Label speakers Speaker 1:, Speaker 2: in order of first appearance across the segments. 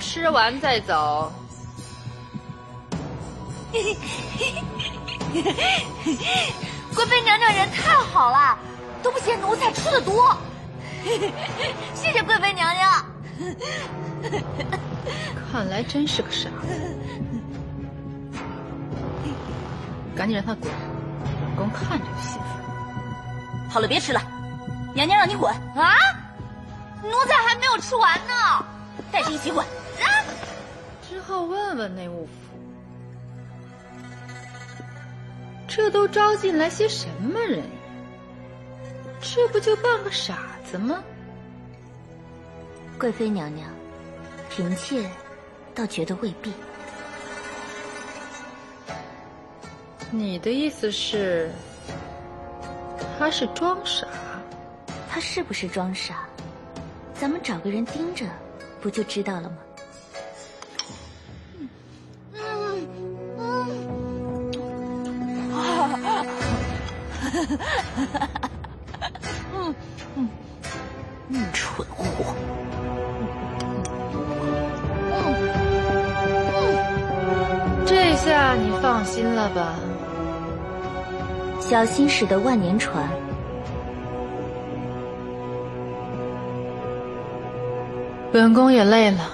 Speaker 1: 吃
Speaker 2: 完再走。
Speaker 1: 贵妃娘娘人太好了，都不嫌奴才吃的多。谢谢贵妃娘娘。
Speaker 2: 看来真是个傻子，赶紧让他滚，光看着就心烦。
Speaker 1: 好了，别吃了，娘娘让你滚啊！奴才还没有吃完呢，带着一起滚。啊！
Speaker 2: 之后问问内务府，这都招进来些什么人呀？这不就半个傻子吗？
Speaker 1: 贵妃娘娘，嫔妾倒觉得未必。
Speaker 2: 你的意思是，他是装傻？
Speaker 1: 他是不是装傻？咱们找个人盯着，不就知道了吗？嗯嗯
Speaker 3: 嗯，蠢货！
Speaker 2: 这下你放心了吧？
Speaker 1: 小心驶得万年船。
Speaker 2: 本宫也累了，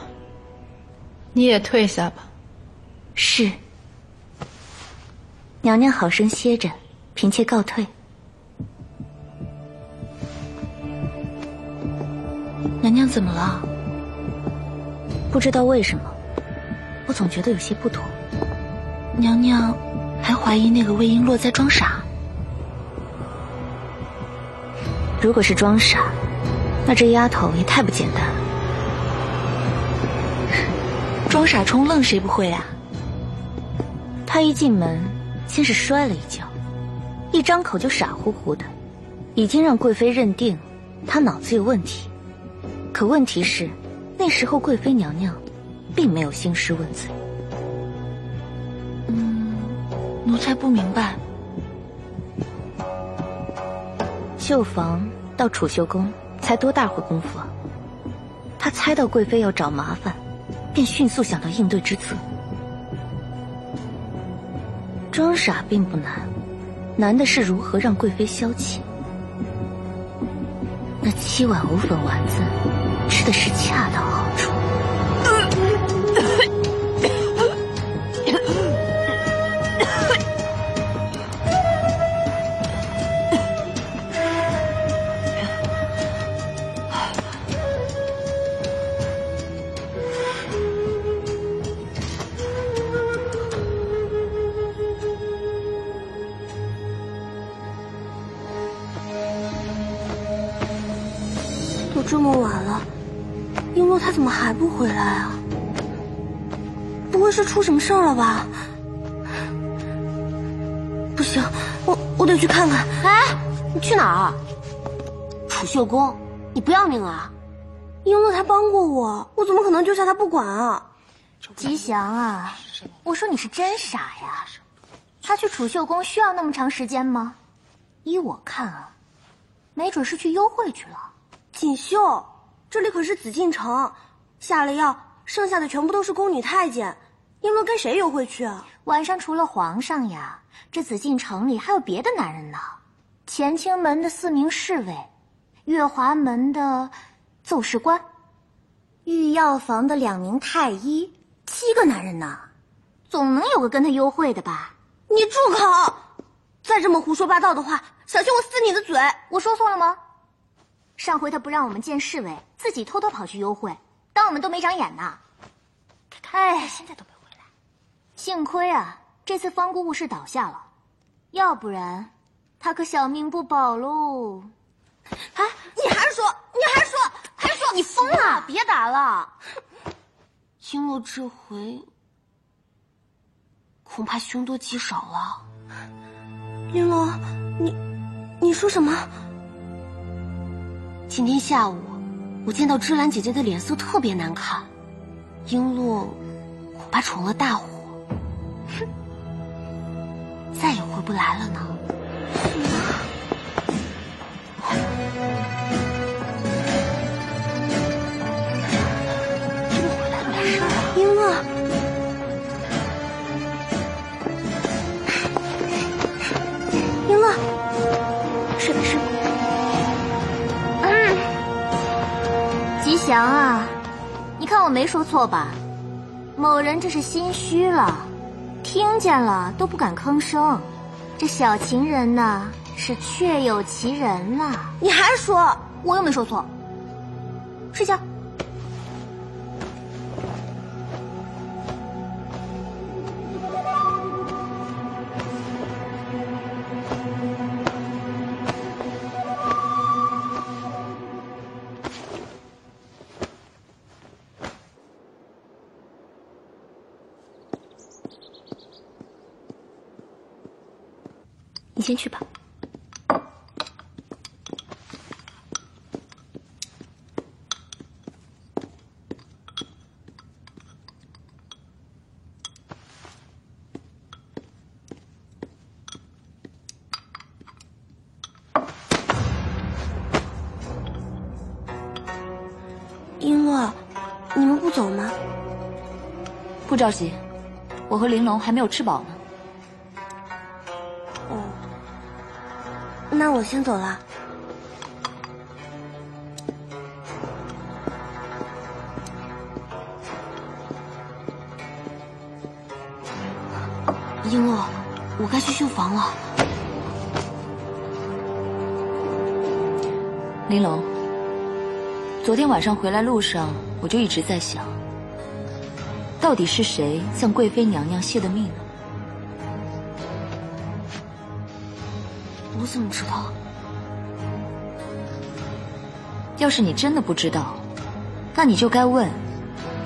Speaker 2: 你也退下吧。
Speaker 1: 是，娘娘好生歇着，嫔妾告退。娘娘怎么了？不知道为什么，我总觉得有些不妥。娘娘还怀疑那个魏璎珞在装傻。如果是装傻，那这丫头也太不简单了。装傻充愣谁不会啊？她一进门，先是摔了一跤，一张口就傻乎乎的，已经让贵妃认定他脑子有问题。可问题是，那时候贵妃娘娘并没有兴师问罪。嗯，奴才不明白。绣房到储秀宫才多大会功夫啊？他猜到贵妃要找麻烦。便迅速想到应对之策。装傻并不难，难的是如何让贵妃消气。那七碗藕粉丸子，吃的是恰到好处。
Speaker 4: 不回来啊？不会是出什么事儿了吧？不行，我我得去看看。
Speaker 5: 哎，你去哪儿？储秀宫？你不要命啊？
Speaker 4: 璎珞她帮过我，我怎么可能丢下她不管啊？
Speaker 1: 吉祥啊，我说你是真傻呀！他去储秀宫需要那么长时间吗？依我看啊，没准是去幽会去了。
Speaker 4: 锦绣，这里可是紫禁城，下了药，剩下的全部都是宫女太监。璎珞跟谁幽会去啊？
Speaker 1: 晚上除了皇上呀，这紫禁城里还有别的男人呢。乾清门的四名侍卫，月华门的奏事官，御药房的两名太医，七个男人呢，总能有个跟他幽会的吧？
Speaker 4: 你住口！再这么胡说八道的话，小心我撕你的嘴！
Speaker 1: 我说错了吗？上回他不让我们见侍卫，自己偷偷跑去幽会，当我们都没长眼呢。哎，现在都没回来。幸亏啊，这次方姑姑是倒下了，要不然他可小命不保喽。
Speaker 4: 哎，你还说，你还说，还说，
Speaker 5: 你疯了！别打了。
Speaker 4: 璎珞这回恐怕凶多吉少了。璎珞，你你说什么？今天下午，我见到芝兰姐姐的脸色特别难看，璎珞恐怕闯了大祸。哼，
Speaker 5: 再也回不来了呢？吉祥啊，你看我没说错吧？某人这是心虚了，听见了都不敢吭声。这小情人呢，是确有其人了。
Speaker 4: 你还说？
Speaker 5: 我又没说错。睡觉。
Speaker 3: 先去吧。
Speaker 4: 璎珞，你们不走吗？
Speaker 3: 不着急，我和玲珑还没有吃饱呢。
Speaker 4: 那我先走了。璎珞，我该去绣房了。
Speaker 3: 玲珑，昨天晚上回来路上，我就一直在想，到底是谁向贵妃娘娘泄的密呢？
Speaker 4: 我怎么知道？
Speaker 3: 要是你真的不知道，那你就该问，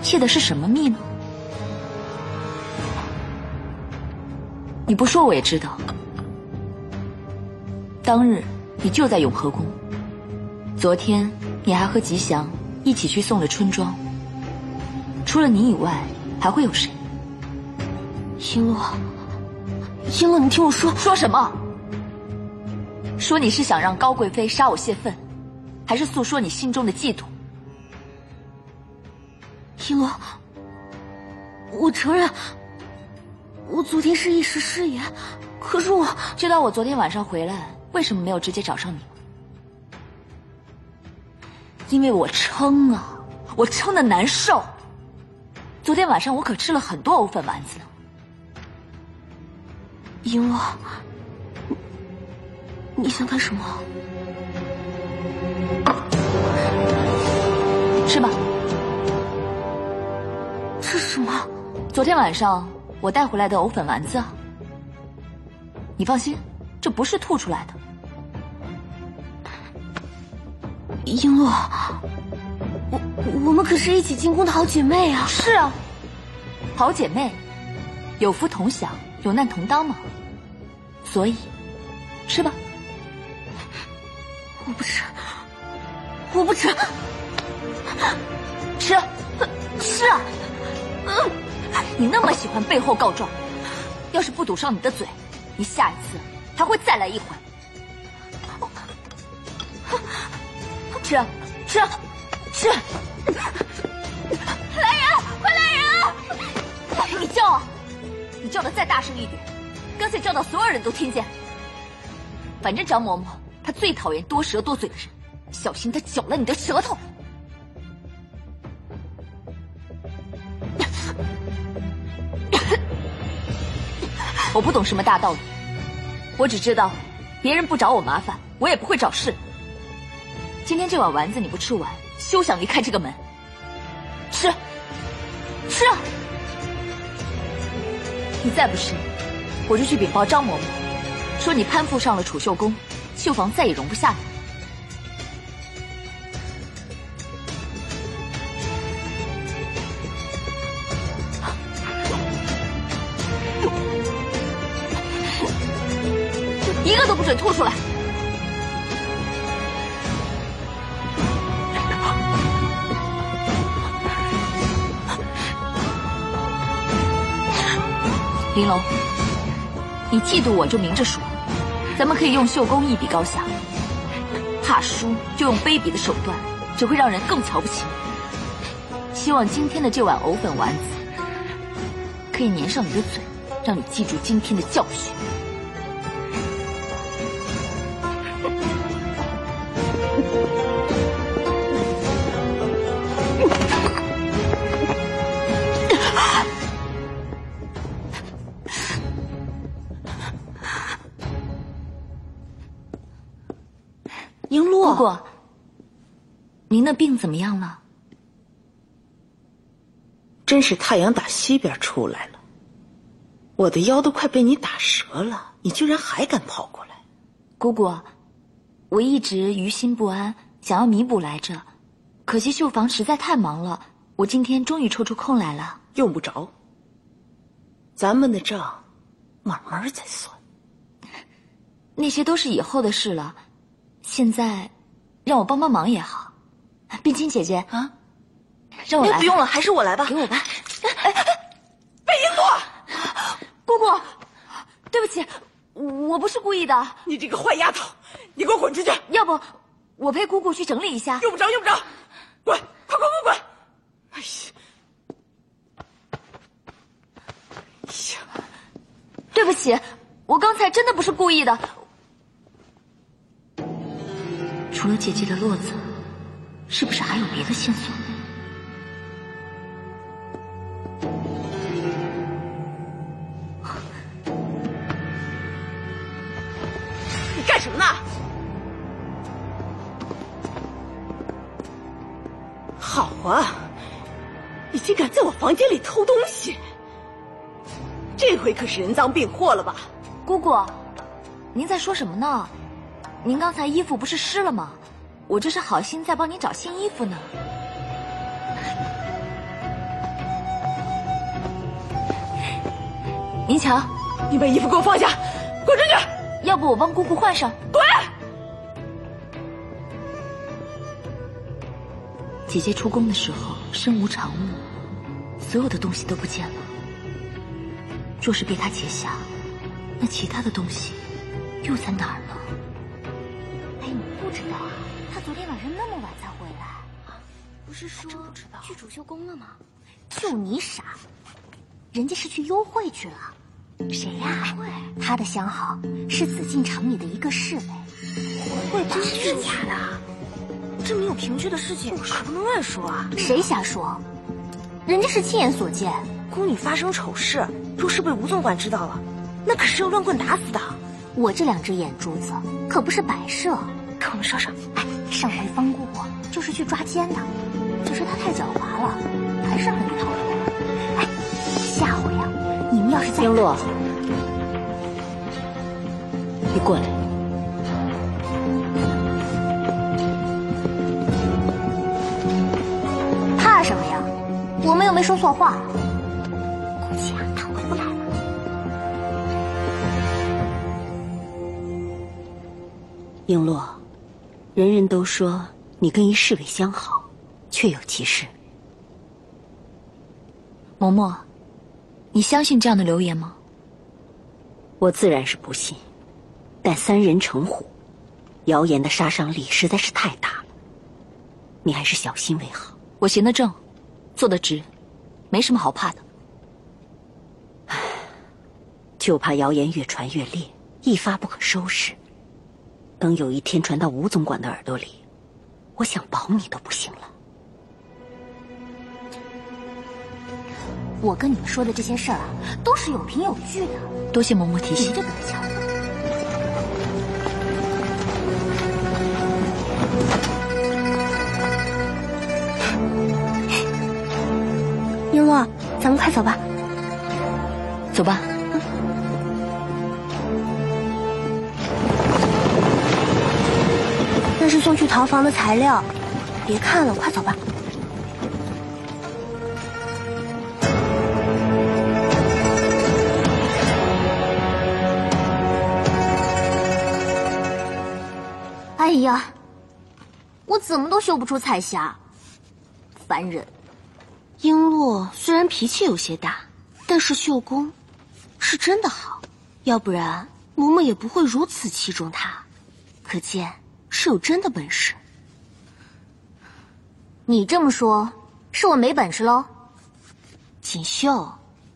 Speaker 3: 泄的是什么密呢？你不说我也知道，当日你就在永和宫，昨天你还和吉祥一起去送了春装。除了你以外，还会有谁？
Speaker 4: 璎珞，璎珞，你听我说，
Speaker 3: 说什么？说你是想让高贵妃杀我泄愤，还是诉说你心中的嫉妒？
Speaker 4: 璎珞，我承认，我昨天是一时失言，可是我
Speaker 3: 知道我昨天晚上回来为什么没有直接找上你吗？因为我撑啊，我撑的难受。昨天晚上我可吃了很多藕粉丸子呢。
Speaker 4: 璎珞，你你想干什么？
Speaker 3: 吃吧，
Speaker 4: 这是什么？
Speaker 3: 昨天晚上我带回来的藕粉丸子啊。你放心，这不是吐出来的。
Speaker 4: 璎珞，我我们可是一起进宫的好姐妹啊！
Speaker 3: 是啊，好姐妹，有福同享，有难同当嘛。所以，吃吧。
Speaker 4: 我不吃，我不吃，
Speaker 3: 吃，吃啊！嗯，你那么喜欢背后告状，要是不堵上你的嘴，你下一次还会再来一回。吃，吃，吃！来人，快来人啊！你叫啊！你叫的再大声一点，干脆叫到所有人都听见。反正张嬷嬷他最讨厌多舌多嘴的人，小心他嚼了你的舌头。我不懂什么大道理，我只知道，别人不找我麻烦，我也不会找事。今天这碗丸子你不吃完，休想离开这个门。吃，吃啊！你再不吃，我就去禀报张嬷嬷，说你攀附上了储秀宫，绣房再也容不下你。一个都不准吐出来！玲珑，你嫉妒我就明着说，咱们可以用绣工一比高下。怕输就用卑鄙的手段，只会让人更瞧不起。希望今天的这碗藕粉丸子可以粘上你的嘴，让你记住今天的教训。怎么样了？
Speaker 6: 真是太阳打西边出来了，我的腰都快被你打折了，你居然还敢跑过来！
Speaker 3: 姑姑，我一直于心不安，想要弥补来着，可惜绣房实在太忙了，我今天终于抽出空来了。
Speaker 6: 用不着，咱们的账慢慢再算。
Speaker 3: 那些都是以后的事了，现在让我帮帮忙也好。冰清姐姐
Speaker 1: 啊，
Speaker 3: 让我来。
Speaker 1: 不用了，还是我来吧。
Speaker 3: 给我吧。
Speaker 6: 哎哎贝璎珞，
Speaker 3: 姑姑，对不起，我不是故意的。
Speaker 6: 你这个坏丫头，你给我滚出去！
Speaker 3: 要不我陪姑姑去整理一下？
Speaker 6: 用不着，用不着，滚，快滚滚滚！哎呀，哎呀，
Speaker 3: 对不起，我刚才真的不是故意的。除了姐姐的落子，是不是还有别的线索？
Speaker 6: 你干什么呢？好啊，你竟敢在我房间里偷东西！这回可是人赃并获了吧？
Speaker 3: 姑姑，您在说什么呢？您刚才衣服不是湿了吗？我这是好心在帮您找新衣服呢。您瞧，
Speaker 6: 你把衣服给我放下，滚出去！
Speaker 3: 要不我帮姑姑换上。
Speaker 6: 滚！
Speaker 3: 姐姐出宫的时候身无长物，所有的东西都不见了。若是被她劫下，那其他的东西又在哪儿呢？
Speaker 5: 是说去主修宫了吗？就你傻，人家是去幽会去了。谁呀？他的相好是紫禁城里的一个侍卫。
Speaker 4: 会吧真是假的？这么有凭据的事情可不能乱说啊！
Speaker 5: 谁瞎说？人家是亲眼所见。
Speaker 4: 宫女发生丑事，若是被吴总管知道了，那可是要乱棍打死的。
Speaker 5: 我这两只眼珠子可不是摆设。
Speaker 4: 跟我们说说。
Speaker 5: 哎，上回方姑姑就是去抓奸的，只是他太狡猾了，还是和你逃脱了。哎，下回呀、你们要是再
Speaker 1: 璎珞，你过来。
Speaker 5: 怕什么呀？我们又没说错话。估计啊，他回不来了。
Speaker 1: 璎珞，人人都说你跟一侍卫相好，确有其事。
Speaker 3: 嬷嬷，你相信这样的流言吗？
Speaker 1: 我自然是不信，但三人成虎，谣言的杀伤力实在是太大了。你还是小心为好。
Speaker 3: 我行得正，坐得直，没什么好怕的。
Speaker 1: 唉就怕谣言越传越烈，一发不可收拾。等有一天传到吴总管的耳朵里，我想保你都不行了。
Speaker 5: 我跟你们说的这些事儿啊，都是有凭有据的，
Speaker 3: 多谢嬷嬷提醒
Speaker 5: 你这。个得瞧。
Speaker 4: 璎珞，咱们快走吧。
Speaker 3: 走吧。
Speaker 4: 那是送去陶房的材料，别看了，快走吧。
Speaker 5: 呀，我怎么都绣不出彩霞，烦人！
Speaker 4: 璎珞虽然脾气有些大，但是绣工是真的好。要不然嬷嬷也不会如此器重她，可见是有真的本事。
Speaker 5: 你这么说，是我没本事喽？
Speaker 4: 锦绣，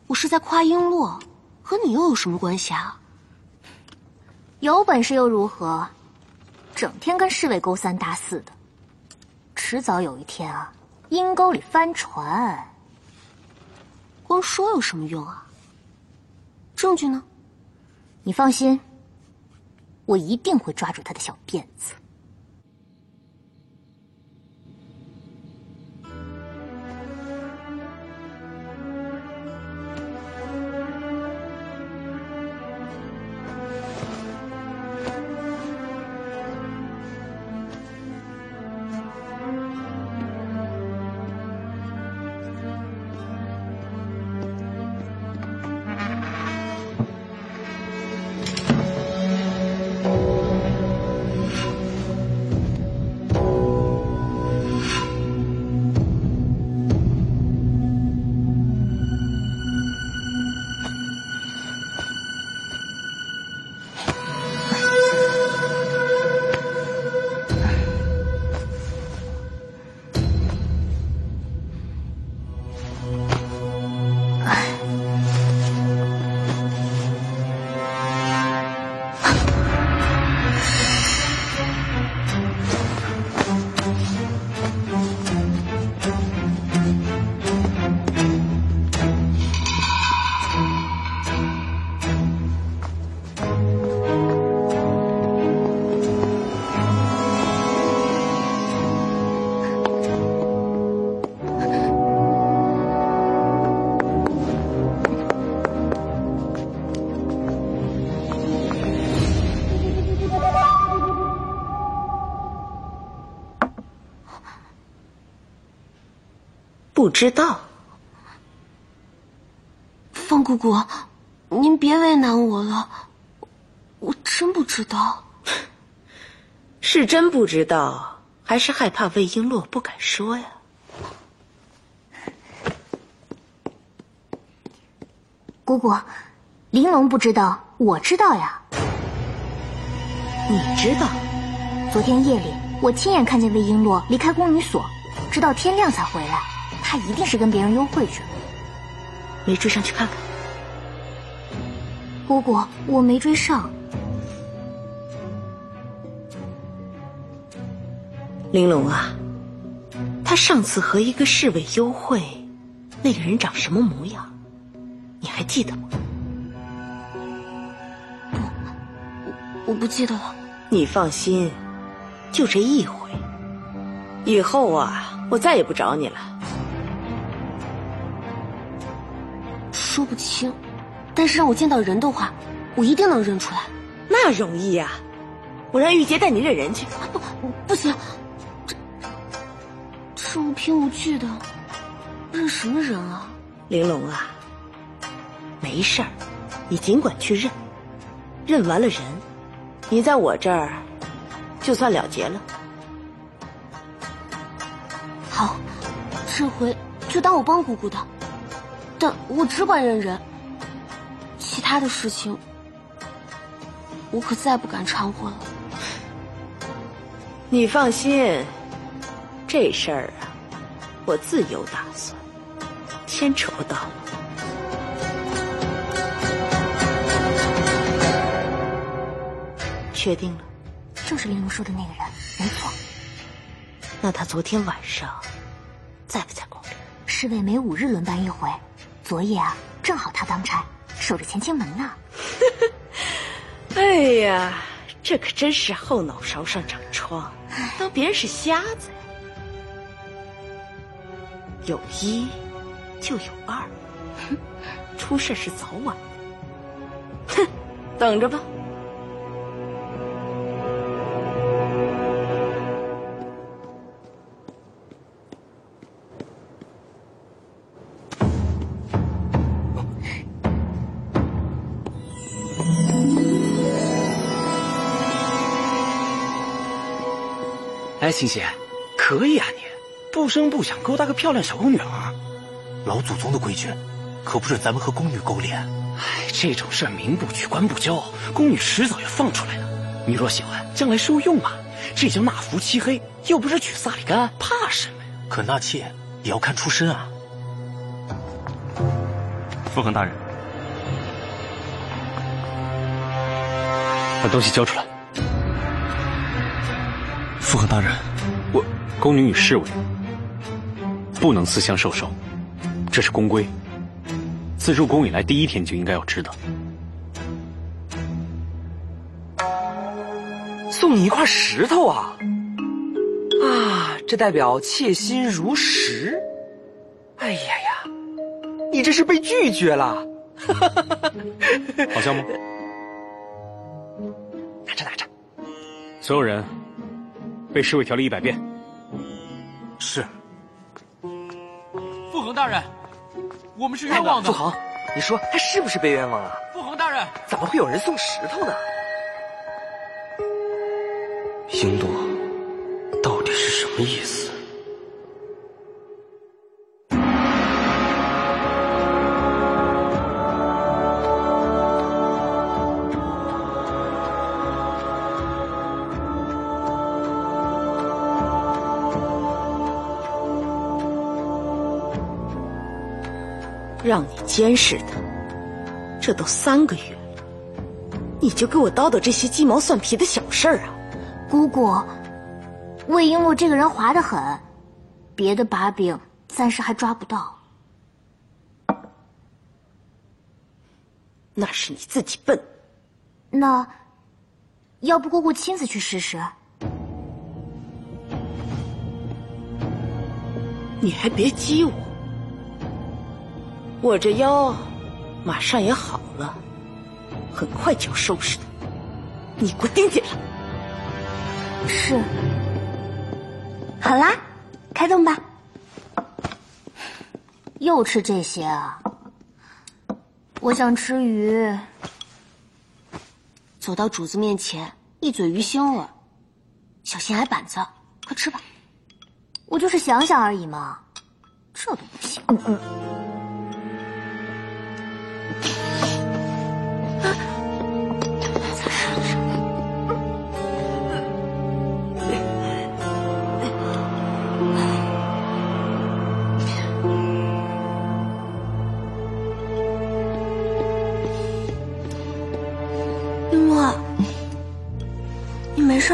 Speaker 4: 我是在夸璎珞，和你又有什么关系啊？
Speaker 5: 有本事又如何？整天跟侍卫勾三搭四的，迟早有一天啊，阴沟里翻船。
Speaker 4: 光说有什么用啊？证据呢？
Speaker 5: 你放心，我一定会抓住他的小辫子。
Speaker 6: 不知道，
Speaker 4: 方姑姑，您别为难我了，我真不知道。
Speaker 6: 是真不知道，还是害怕魏璎珞不敢说呀？
Speaker 5: 姑姑，玲珑不知道，我知道呀。
Speaker 6: 你知道？
Speaker 5: 昨天夜里，我亲眼看见魏璎珞离开宫女所，直到天亮才回来。她一定是跟别人幽会去了。
Speaker 6: 没追上去看看。
Speaker 5: 姑姑，我没追上。
Speaker 6: 玲珑啊，他上次和一个侍卫幽会，那个人长什么模样？你还记得吗？
Speaker 4: 不，我不记得了。
Speaker 6: 你放心，就这一回，以后啊，我再也不找你了。
Speaker 4: 说不清，但是让我见到人的话，我一定能认出来。
Speaker 6: 那容易呀，我让玉洁带你认人去。
Speaker 4: 不，不行，这这无凭无据的，认什么人啊？
Speaker 6: 玲珑啊，没事儿，你尽管去认，认完了人，你在我这儿就算了结了。
Speaker 4: 好，这回就当我帮姑姑的。但我只管认人，其他的事情我可再不敢掺和了。
Speaker 6: 你放心，这事儿啊，我自有打算，牵扯不到。确定了，
Speaker 5: 就是玲珑说的那个人，没错。
Speaker 6: 那他昨天晚上在不在宫里？
Speaker 5: 侍卫每五日轮班一回。昨夜啊，正好他当差守着乾清门呢。
Speaker 6: 哎呀，这可真是后脑勺上长疮，当别人是瞎子。有一就有二，出事是早晚。哼，等着吧。
Speaker 7: 哎，欣欣，可以啊！你不声不响勾搭个漂亮小宫女儿，老祖宗的规矩，可不准咱们和宫女勾连。
Speaker 8: 哎，这种事民不举，官不究，宫女迟早要放出来的。你若喜欢，将来受用嘛。这叫纳福漆黑，又不是娶萨里干，怕什么呀？
Speaker 9: 可纳妾也要看出身啊。
Speaker 10: 傅恒大人，把东西交出来。
Speaker 9: 傅恒大人，
Speaker 10: 我宫女与侍卫不能私相授受，这是宫规。自入宫以来第一天就应该要知道。
Speaker 7: 送你一块石头啊！啊，这代表妾心如石。哎呀呀，你这是被拒绝了。
Speaker 10: 好笑吗？
Speaker 7: 拿着拿着。
Speaker 10: 所有人背侍卫调了一百遍。
Speaker 9: 是。
Speaker 11: 傅恒大人，我们是冤枉的。
Speaker 7: 傅恒，你说他是不是被冤枉啊？
Speaker 11: 傅恒大人，
Speaker 7: 怎么会有人送石头呢？
Speaker 9: 璎珞到底是什么意思？
Speaker 6: 让你监视他，这都三个月了，你就给我叨叨这些鸡毛蒜皮的小事儿啊！
Speaker 5: 姑姑，魏璎珞这个人滑得很，别的把柄暂时还抓不到。
Speaker 6: 那是你自己笨。
Speaker 5: 那，要不姑姑亲自去试试？
Speaker 6: 你还别激我，我这腰马上也好了，很快就要收拾的。你给我盯紧了。
Speaker 5: 是，好啦，开动吧。又吃这些啊？我想吃鱼。
Speaker 4: 走到主子面前，一嘴鱼腥味，小心挨板子。快吃吧。
Speaker 5: 我就是想想而已嘛，这都不行。嗯嗯。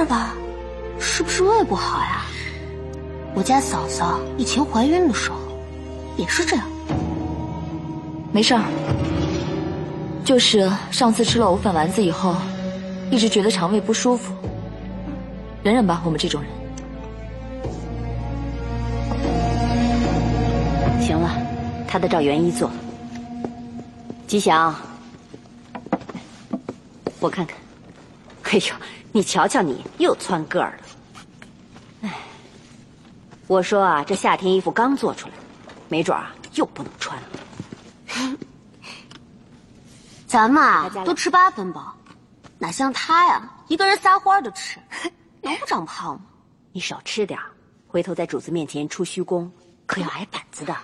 Speaker 4: 事吧？是不是胃不好呀？我家嫂嫂以前怀孕的时候也是这样。
Speaker 3: 没事儿，就是上次吃了藕粉丸子以后，一直觉得肠胃不舒服。忍忍吧，我们这种人。
Speaker 12: 行了，他的照原一做。吉祥，我看看。哎呦！你瞧瞧，你又蹿个儿了。哎，我说啊，这夏天衣服刚做出来，没准啊又不能穿了。
Speaker 4: 咱们啊都吃八分饱，哪像他呀，一个人撒欢的吃，能不长胖吗？
Speaker 12: 你少吃点回头在主子面前出虚宫，可要挨板子的。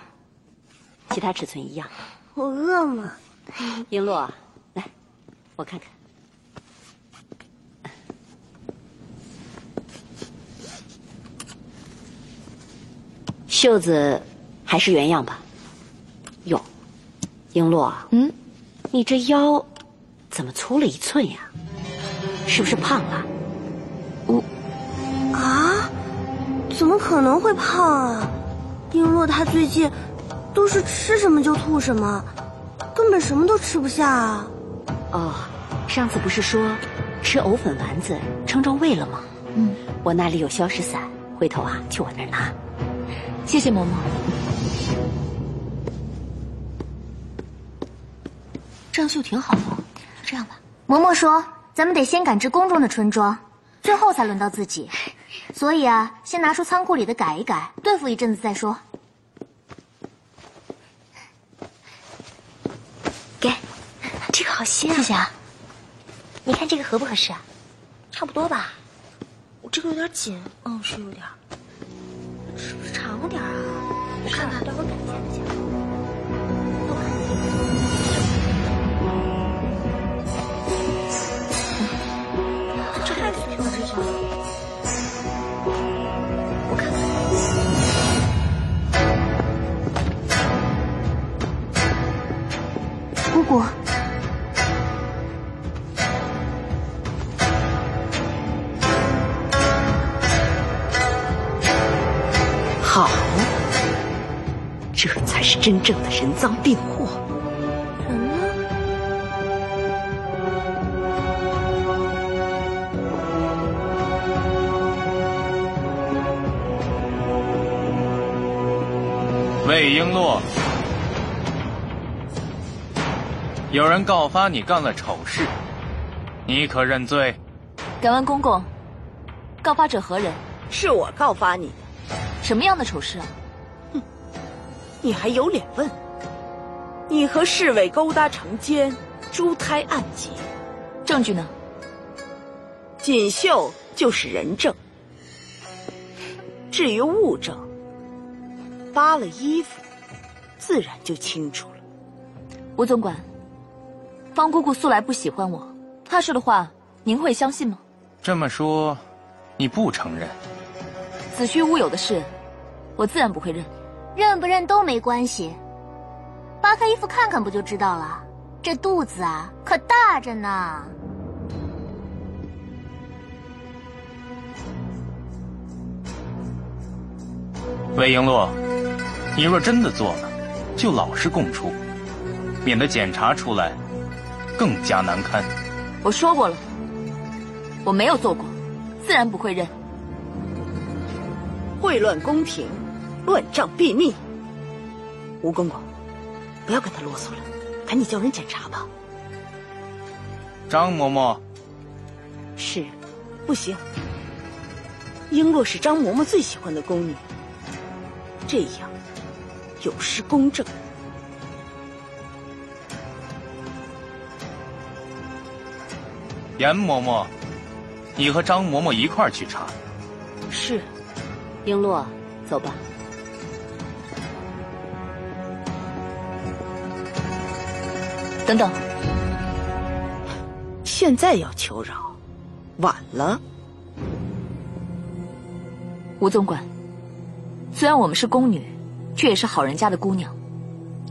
Speaker 12: 其他尺寸一样。
Speaker 4: 我饿吗？
Speaker 12: 璎珞，来，我看看。袖子还是原样吧。哟，璎珞，嗯，你这腰怎么粗了一寸呀？是不是胖了？
Speaker 4: 我啊，怎么可能会胖啊？璎珞她最近都是吃什么就吐什么，根本什么都吃不下啊。
Speaker 12: 哦，上次不是说吃藕粉丸子撑着胃了吗？嗯，我那里有消食散，回头啊去我那儿拿。
Speaker 3: 谢谢嬷嬷。
Speaker 4: 这样绣挺好的，就这样吧。
Speaker 5: 嬷嬷说，咱们得先赶制宫中的春装，最后才轮到自己。所以啊，先拿出仓库里的改一改，对付一阵子再说。
Speaker 4: 给，这个好新啊！
Speaker 5: 谢谢啊。
Speaker 4: 你看这个合不合适啊？差不多吧。我这个有点紧，嗯，是有点。长点啊？我看看，待会儿改一下。
Speaker 6: 真正的人赃并获。
Speaker 4: 人呢？
Speaker 13: 魏璎珞，有人告发你干了丑事，你可认罪？
Speaker 3: 敢问公公，告发者何人？
Speaker 6: 是我告发你的，
Speaker 3: 什么样的丑事啊？
Speaker 6: 你还有脸问？你和侍卫勾搭成奸，珠胎暗结，
Speaker 3: 证据呢？
Speaker 6: 锦绣就是人证。至于物证，扒了衣服，自然就清楚了。
Speaker 3: 吴总管，方姑姑素来不喜欢我，她说的话您会相信吗？
Speaker 13: 这么说，你不承认？
Speaker 3: 子虚乌有的事，我自然不会认。
Speaker 5: 认不认都没关系，扒开衣服看看不就知道了？这肚子啊，可大着呢。
Speaker 13: 魏璎珞，你若真的做了，就老实供出，免得检查出来更加难堪。
Speaker 3: 我说过了，我没有做过，自然不会认。
Speaker 6: 秽乱宫廷，乱账毙命。吴公公，不要跟他啰嗦了，赶紧叫人检查吧。
Speaker 13: 张嬷嬷，
Speaker 6: 是，不行。璎珞是张嬷嬷最喜欢的宫女，这样有失公正。
Speaker 13: 严嬷嬷，你和张嬷嬷一块儿去查。
Speaker 12: 是，璎珞，走吧。
Speaker 3: 等等，
Speaker 6: 现在要求饶，晚了。
Speaker 3: 吴总管，虽然我们是宫女，却也是好人家的姑娘，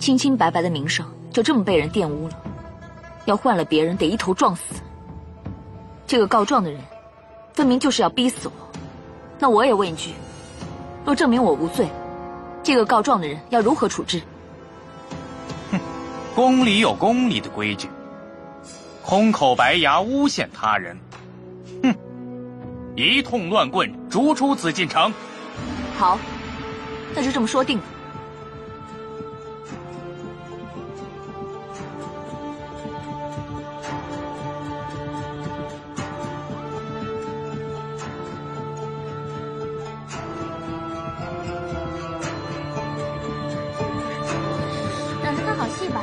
Speaker 3: 清清白白的名声就这么被人玷污了，要换了别人得一头撞死。这个告状的人，分明就是要逼死我。那我也问一句：若证明我无罪，这个告状的人要如何处置？
Speaker 13: 宫里有宫里的规矩，空口白牙诬陷他人，哼！一通乱棍，逐出紫禁城。
Speaker 3: 好，那就这么说定了。
Speaker 5: 等着看好戏吧。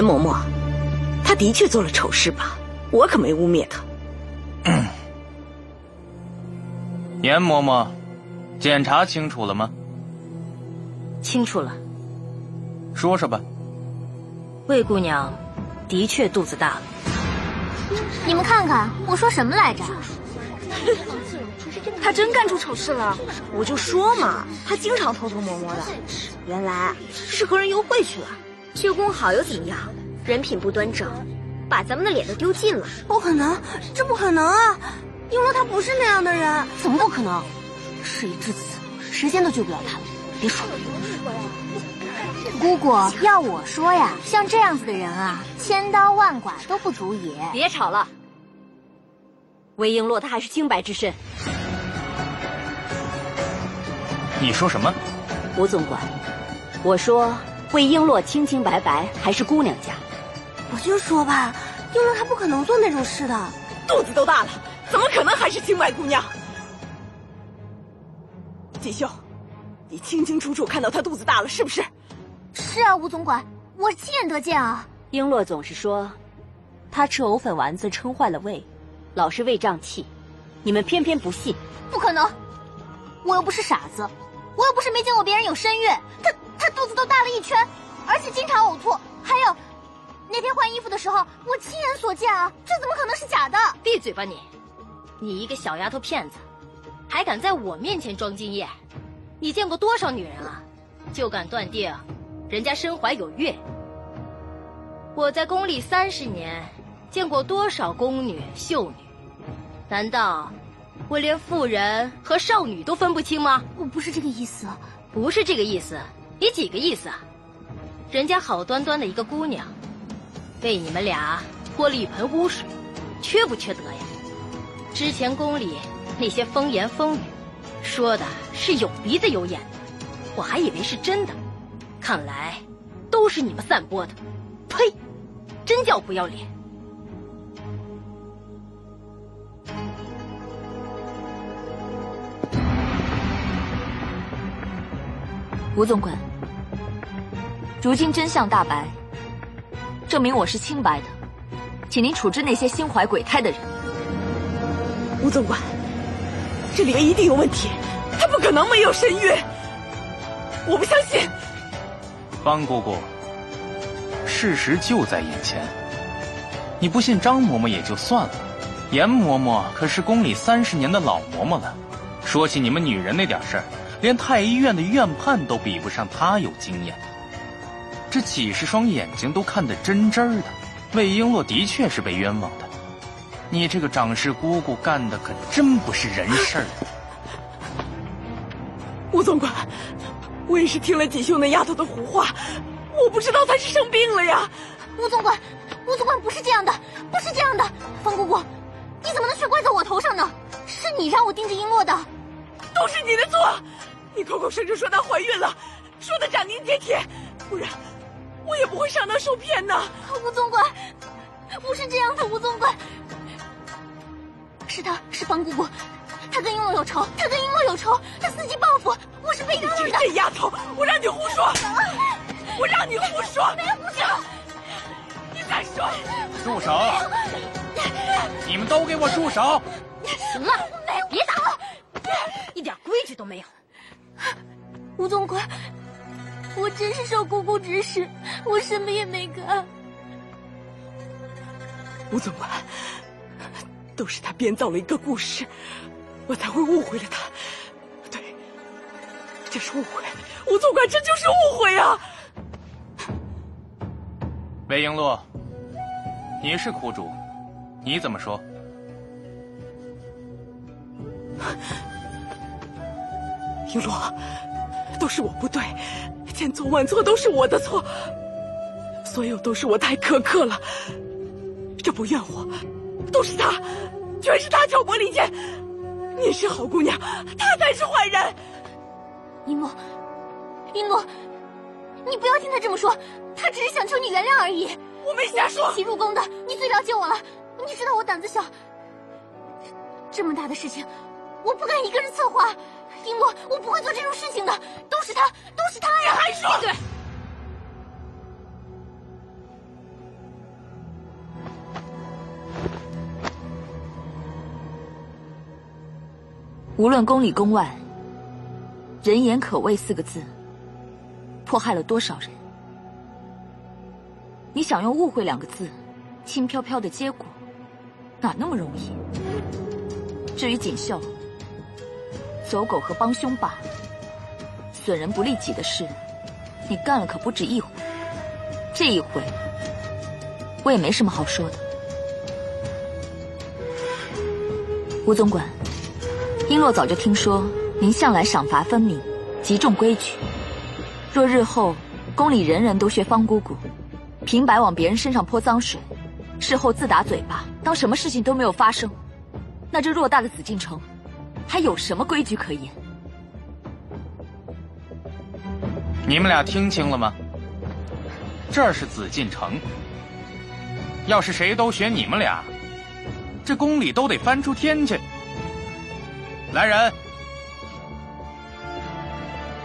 Speaker 6: 严嬷嬷，她的确做了丑事吧？我可没污蔑她。
Speaker 13: 严嬷嬷，检查清楚了吗？
Speaker 12: 清楚了，
Speaker 13: 说说吧。
Speaker 12: 魏姑娘的确肚子大了。
Speaker 5: 你们看看，我说什么来着？
Speaker 4: 他真干出丑事了，我就说嘛，他经常偷偷摸摸的，原来是和人幽会去了。
Speaker 14: 修工好又怎么样？人品不端正，把咱们的脸都丢尽了。
Speaker 4: 不可能，这不可能啊！璎珞她不是那样的人，
Speaker 5: 怎么不可能？事已至此，时间都救不了她了，别说了。姑姑，要我说呀，像这样子的人啊，千刀万剐都不足以。
Speaker 14: 别吵了，魏璎珞她还是清白之身。
Speaker 13: 你说什么？
Speaker 12: 吴总管，我说魏璎珞清清白白，还是姑娘家。
Speaker 4: 我就说吧，璎珞她不可能做那种事的，
Speaker 6: 肚子都大了，怎么可能还是清白姑娘？锦绣，你清清楚楚看到她肚子大了，是不是？
Speaker 5: 是啊，吴总管，我亲眼得见啊。
Speaker 12: 璎珞总是说，她吃藕粉丸子撑坏了胃，老是胃胀气，你们偏偏不信。
Speaker 5: 不可能，我又不是傻子，我又不是没见过别人有身孕，她她肚子都大了一圈，而且经常呕吐。还有，那天换衣服的时候，我亲眼所见啊，这怎么可能是假的？
Speaker 14: 闭嘴吧你！你一个小丫头片子，还敢在我面前装经验？你见过多少女人啊？就敢断定人家身怀有孕？我在宫里三十年，见过多少宫女秀女？难道我连妇人和少女都分不清吗？
Speaker 5: 我不是这个意思，
Speaker 14: 不是这个意思，你几个意思啊？人家好端端的一个姑娘，被你们俩泼了一盆污水，缺不缺德呀？之前宫里那些风言风语，说的是有鼻子有眼的，我还以为是真的，看来都是你们散播的。呸！真叫不要脸！
Speaker 3: 吴总管，如今真相大白，证明我是清白的，请您处置那些心怀鬼胎的人。
Speaker 15: 吴总管，这里面一定有问题，他不可能没有身孕，我不相信。
Speaker 13: 方姑姑。事实就在眼前，你不信张嬷嬷也就算了，严嬷嬷可是宫里三十年的老嬷嬷了。说起你们女人那点事儿，连太医院的院判都比不上她有经验。这几十双眼睛都看得真真的，魏璎珞的确是被冤枉的。你这个掌事姑姑干的可真不是人事儿。
Speaker 15: 吴总管，我也是听了锦绣那丫头的胡话。我不知道她是生病了呀，
Speaker 5: 吴总管，吴总管不是这样的，不是这样的，方姑姑，你怎么能全怪在我头上呢？是你让我盯着璎珞的，
Speaker 15: 都是你的错，你口口声声说她怀孕了，说的斩钉截铁，不然我也不会上当受骗的。
Speaker 5: 吴总管，不是这样的，吴总管，是他是方姑姑，他跟璎珞有仇，他跟璎珞有仇，他伺机报复，我是被冤枉的。
Speaker 15: 这丫头，我让你胡说。我让你胡说！
Speaker 5: 没有胡说！
Speaker 15: 你再说！
Speaker 13: 住手！你们都给我住手！
Speaker 14: 行了，别打了，一点规矩都没有。
Speaker 5: 吴总管，我真是受姑姑指使，我什么也没干。
Speaker 15: 吴总管，都是他编造了一个故事，我才会误会了他。对，这是误会。吴总管，这就是误会啊！
Speaker 13: 魏璎珞，你是苦主，你怎么说？
Speaker 15: 璎珞，都是我不对，千错万错都是我的错，所有都是我太苛刻了。这不怨我，都是他，全是他挑拨离间。你是好姑娘，他才是坏人。
Speaker 5: 一诺，一诺。你不要听他这么说，他只是想求你原谅而已。
Speaker 15: 我没瞎说。
Speaker 5: 一起入宫的，你最了解我了。你知道我胆子小，这么大的事情，我不敢一个人策划。璎珞，我不会做这种事情的。都是他，都是他呀！
Speaker 15: 还说！
Speaker 3: 无论宫里宫外，人言可畏四个字。迫害了多少人？你想用“误会”两个字，轻飘飘的结果，哪那么容易？至于锦绣，走狗和帮凶罢了，损人不利己的事，你干了可不止一回。这一回，我也没什么好说的。吴总管，璎珞早就听说您向来赏罚分明，极重规矩。若日后宫里人人都学方姑姑，平白往别人身上泼脏水，事后自打嘴巴，当什么事情都没有发生，那这偌大的紫禁城，还有什么规矩可言？
Speaker 13: 你们俩听清了吗？这是紫禁城，要是谁都学你们俩，这宫里都得翻出天去。来人，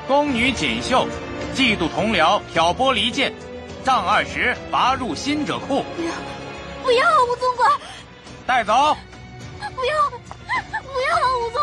Speaker 13: 宫女锦绣。嫉妒同僚，挑拨离间，杖二十，罚入新者库。
Speaker 5: 不要，不要，吴总管，
Speaker 13: 带走。
Speaker 5: 不要，不要，吴总。